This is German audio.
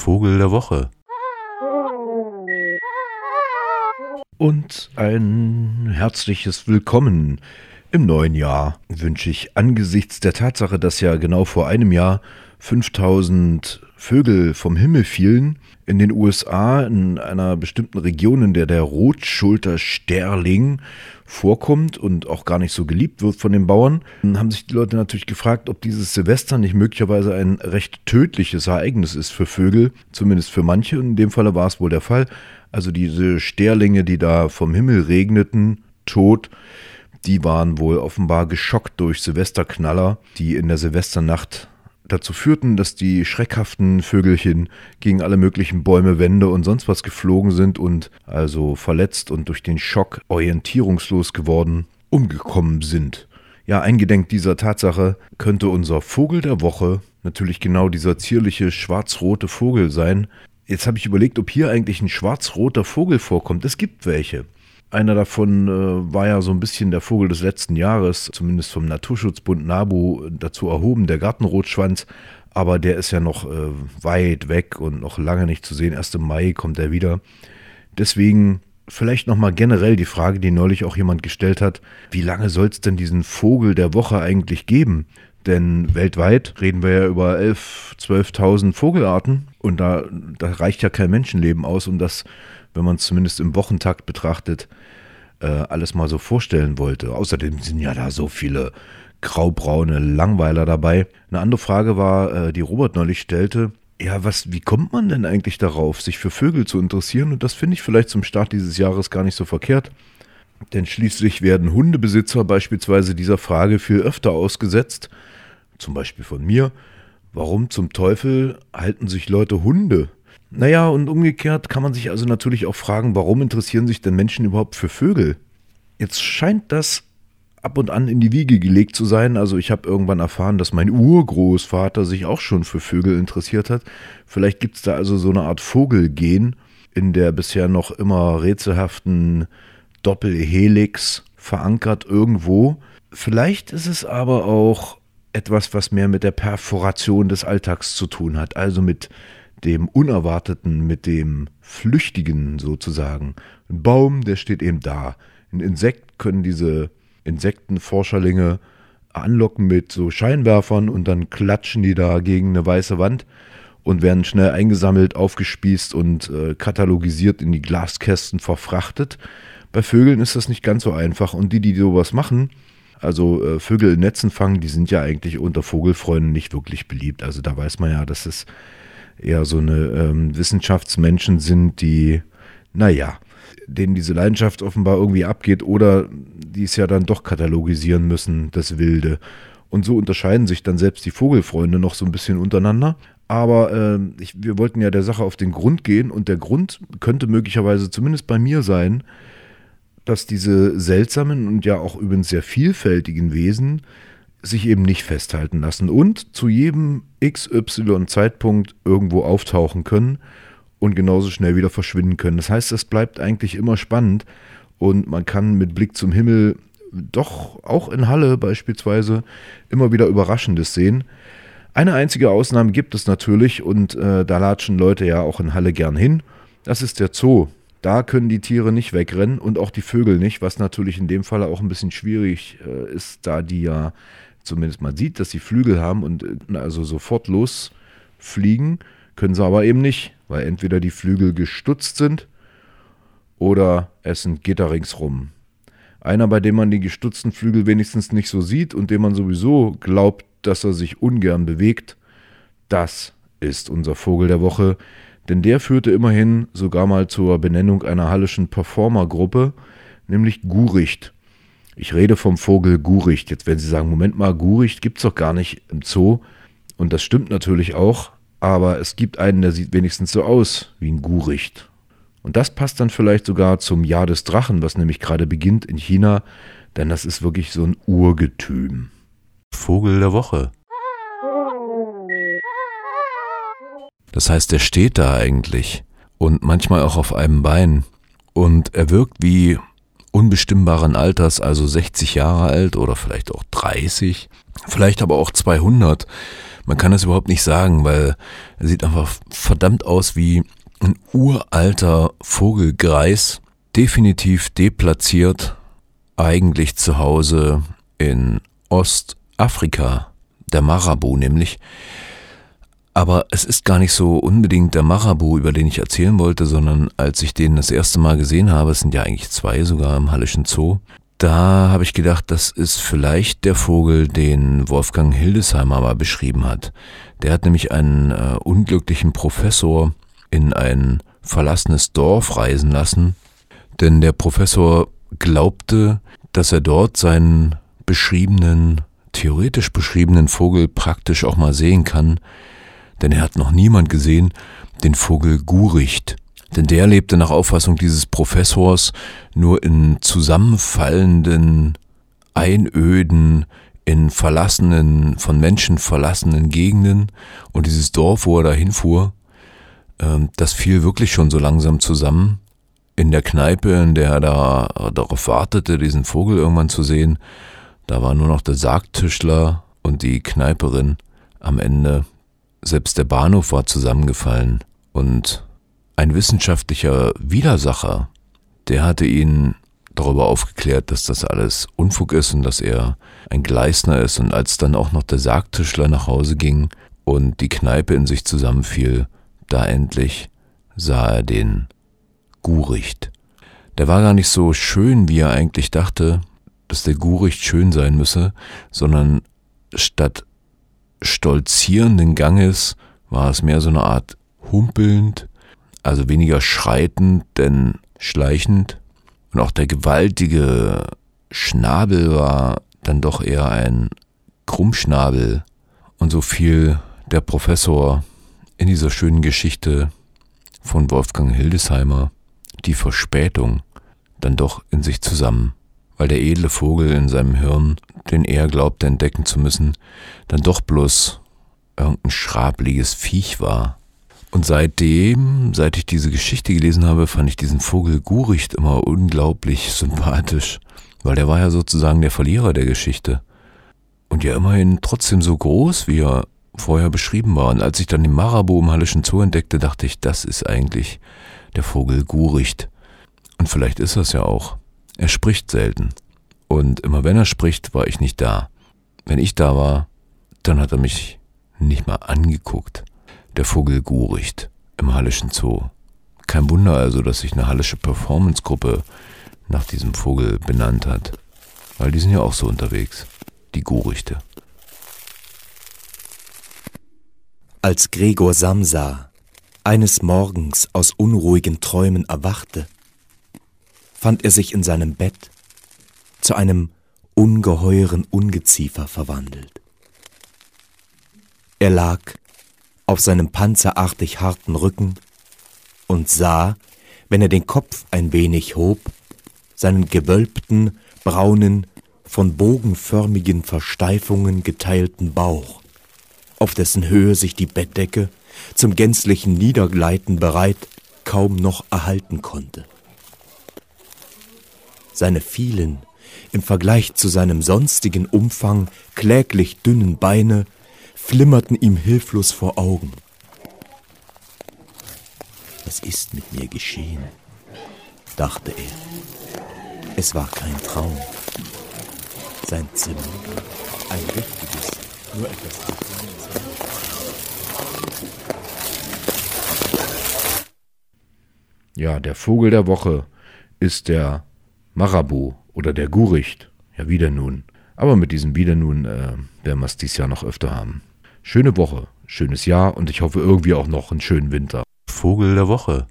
Vogel der Woche. Und ein herzliches Willkommen im neuen Jahr wünsche ich angesichts der Tatsache, dass ja genau vor einem Jahr 5000 Vögel vom Himmel fielen, in den USA, in einer bestimmten Region, in der der Rotschultersterling vorkommt und auch gar nicht so geliebt wird von den Bauern, haben sich die Leute natürlich gefragt, ob dieses Silvester nicht möglicherweise ein recht tödliches Ereignis ist für Vögel, zumindest für manche. In dem Falle war es wohl der Fall. Also diese Sterlinge, die da vom Himmel regneten, tot, die waren wohl offenbar geschockt durch Silvesterknaller, die in der Silvesternacht dazu führten, dass die schreckhaften Vögelchen gegen alle möglichen Bäume, Wände und sonst was geflogen sind und also verletzt und durch den Schock orientierungslos geworden umgekommen sind. Ja, eingedenk dieser Tatsache könnte unser Vogel der Woche natürlich genau dieser zierliche schwarz-rote Vogel sein. Jetzt habe ich überlegt, ob hier eigentlich ein schwarz-roter Vogel vorkommt. Es gibt welche. Einer davon äh, war ja so ein bisschen der Vogel des letzten Jahres, zumindest vom Naturschutzbund NABU dazu erhoben, der Gartenrotschwanz. Aber der ist ja noch äh, weit weg und noch lange nicht zu sehen. Erst im Mai kommt er wieder. Deswegen vielleicht nochmal generell die Frage, die neulich auch jemand gestellt hat. Wie lange soll es denn diesen Vogel der Woche eigentlich geben? Denn weltweit reden wir ja über 11.000, 12.000 Vogelarten und da, da reicht ja kein Menschenleben aus, um das wenn man es zumindest im Wochentakt betrachtet, äh, alles mal so vorstellen wollte. Außerdem sind ja da so viele graubraune Langweiler dabei. Eine andere Frage war, äh, die Robert neulich stellte, ja, was, wie kommt man denn eigentlich darauf, sich für Vögel zu interessieren? Und das finde ich vielleicht zum Start dieses Jahres gar nicht so verkehrt. Denn schließlich werden Hundebesitzer beispielsweise dieser Frage viel öfter ausgesetzt, zum Beispiel von mir, warum zum Teufel halten sich Leute Hunde? Naja, und umgekehrt kann man sich also natürlich auch fragen, warum interessieren sich denn Menschen überhaupt für Vögel? Jetzt scheint das ab und an in die Wiege gelegt zu sein. Also ich habe irgendwann erfahren, dass mein Urgroßvater sich auch schon für Vögel interessiert hat. Vielleicht gibt es da also so eine Art Vogelgen in der bisher noch immer rätselhaften Doppelhelix verankert irgendwo. Vielleicht ist es aber auch etwas, was mehr mit der Perforation des Alltags zu tun hat, also mit dem Unerwarteten, mit dem Flüchtigen sozusagen. Ein Baum, der steht eben da. Ein Insekt können diese Insektenforscherlinge anlocken mit so Scheinwerfern und dann klatschen die da gegen eine weiße Wand und werden schnell eingesammelt, aufgespießt und äh, katalogisiert in die Glaskästen verfrachtet. Bei Vögeln ist das nicht ganz so einfach und die, die sowas machen, also äh, Vögel in Netzen fangen, die sind ja eigentlich unter Vogelfreunden nicht wirklich beliebt. Also da weiß man ja, dass es eher so eine ähm, Wissenschaftsmenschen sind, die, naja, denen diese Leidenschaft offenbar irgendwie abgeht oder die es ja dann doch katalogisieren müssen, das Wilde. Und so unterscheiden sich dann selbst die Vogelfreunde noch so ein bisschen untereinander. Aber äh, ich, wir wollten ja der Sache auf den Grund gehen und der Grund könnte möglicherweise zumindest bei mir sein, dass diese seltsamen und ja auch übrigens sehr vielfältigen Wesen sich eben nicht festhalten lassen und zu jedem XY-Zeitpunkt irgendwo auftauchen können und genauso schnell wieder verschwinden können. Das heißt, es bleibt eigentlich immer spannend und man kann mit Blick zum Himmel doch auch in Halle beispielsweise immer wieder Überraschendes sehen. Eine einzige Ausnahme gibt es natürlich und äh, da latschen Leute ja auch in Halle gern hin. Das ist der Zoo. Da können die Tiere nicht wegrennen und auch die Vögel nicht, was natürlich in dem Fall auch ein bisschen schwierig äh, ist, da die ja zumindest man sieht, dass sie Flügel haben und äh, also sofort losfliegen, können sie aber eben nicht, weil entweder die Flügel gestutzt sind oder es sind Gitter ringsrum. Einer, bei dem man die gestutzten Flügel wenigstens nicht so sieht und dem man sowieso glaubt, dass er sich ungern bewegt, das ist unser Vogel der Woche, denn der führte immerhin sogar mal zur Benennung einer hallischen Performergruppe, nämlich Guricht. Ich rede vom Vogel Guricht. Jetzt werden Sie sagen, Moment mal, Guricht gibt es doch gar nicht im Zoo. Und das stimmt natürlich auch, aber es gibt einen, der sieht wenigstens so aus wie ein Guricht. Und das passt dann vielleicht sogar zum Jahr des Drachen, was nämlich gerade beginnt in China, denn das ist wirklich so ein Urgetüm. Vogel der Woche. Das heißt, er steht da eigentlich und manchmal auch auf einem Bein und er wirkt wie unbestimmbaren Alters, also 60 Jahre alt oder vielleicht auch 30, vielleicht aber auch 200. Man kann das überhaupt nicht sagen, weil er sieht einfach verdammt aus wie ein uralter Vogelgreis, definitiv deplatziert, eigentlich zu Hause in Ostafrika, der Marabu nämlich. Aber es ist gar nicht so unbedingt der Marabu, über den ich erzählen wollte, sondern als ich den das erste Mal gesehen habe, es sind ja eigentlich zwei sogar im Hallischen Zoo, da habe ich gedacht, das ist vielleicht der Vogel, den Wolfgang Hildesheimer mal beschrieben hat. Der hat nämlich einen äh, unglücklichen Professor in ein verlassenes Dorf reisen lassen, denn der Professor glaubte, dass er dort seinen beschriebenen, theoretisch beschriebenen Vogel praktisch auch mal sehen kann, denn er hat noch niemand gesehen, den Vogel Guricht. Denn der lebte nach Auffassung dieses Professors nur in zusammenfallenden, einöden, in verlassenen, von Menschen verlassenen Gegenden. Und dieses Dorf, wo er da hinfuhr, ähm, das fiel wirklich schon so langsam zusammen. In der Kneipe, in der er da darauf wartete, diesen Vogel irgendwann zu sehen, da war nur noch der Sargtischler und die Kneiperin am Ende selbst der Bahnhof war zusammengefallen und ein wissenschaftlicher Widersacher, der hatte ihn darüber aufgeklärt, dass das alles Unfug ist und dass er ein Gleisner ist. Und als dann auch noch der Sargtischler nach Hause ging und die Kneipe in sich zusammenfiel, da endlich sah er den Guricht. Der war gar nicht so schön, wie er eigentlich dachte, dass der Guricht schön sein müsse, sondern statt stolzierenden Ganges war es mehr so eine Art humpelnd, also weniger schreitend, denn schleichend. Und auch der gewaltige Schnabel war dann doch eher ein Krummschnabel. Und so fiel der Professor in dieser schönen Geschichte von Wolfgang Hildesheimer die Verspätung dann doch in sich zusammen weil der edle Vogel in seinem Hirn, den er glaubte entdecken zu müssen, dann doch bloß irgendein schrabliges Viech war. Und seitdem, seit ich diese Geschichte gelesen habe, fand ich diesen Vogel Guricht immer unglaublich sympathisch, weil der war ja sozusagen der Verlierer der Geschichte. Und ja immerhin trotzdem so groß, wie er vorher beschrieben war. Und als ich dann den Marabu im Hallischen Zoo entdeckte, dachte ich, das ist eigentlich der Vogel Guricht. Und vielleicht ist das ja auch. Er spricht selten. Und immer wenn er spricht, war ich nicht da. Wenn ich da war, dann hat er mich nicht mal angeguckt. Der Vogel Guricht im Hallischen Zoo. Kein Wunder also, dass sich eine Hallische Performance-Gruppe nach diesem Vogel benannt hat. Weil die sind ja auch so unterwegs. Die Gurichte. Als Gregor Samsa eines Morgens aus unruhigen Träumen erwachte, fand er sich in seinem Bett zu einem ungeheuren Ungeziefer verwandelt. Er lag auf seinem panzerartig harten Rücken und sah, wenn er den Kopf ein wenig hob, seinen gewölbten, braunen, von bogenförmigen Versteifungen geteilten Bauch, auf dessen Höhe sich die Bettdecke zum gänzlichen Niedergleiten bereit kaum noch erhalten konnte. Seine vielen, im Vergleich zu seinem sonstigen Umfang kläglich dünnen Beine flimmerten ihm hilflos vor Augen. Was ist mit mir geschehen? dachte er. Es war kein Traum. Sein Zimmer, ein richtiges, nur etwas Ja, der Vogel der Woche ist der Marabu oder der Guricht. Ja, wieder nun. Aber mit diesem Wieder nun äh, werden wir es dieses Jahr noch öfter haben. Schöne Woche, schönes Jahr und ich hoffe irgendwie auch noch einen schönen Winter. Vogel der Woche.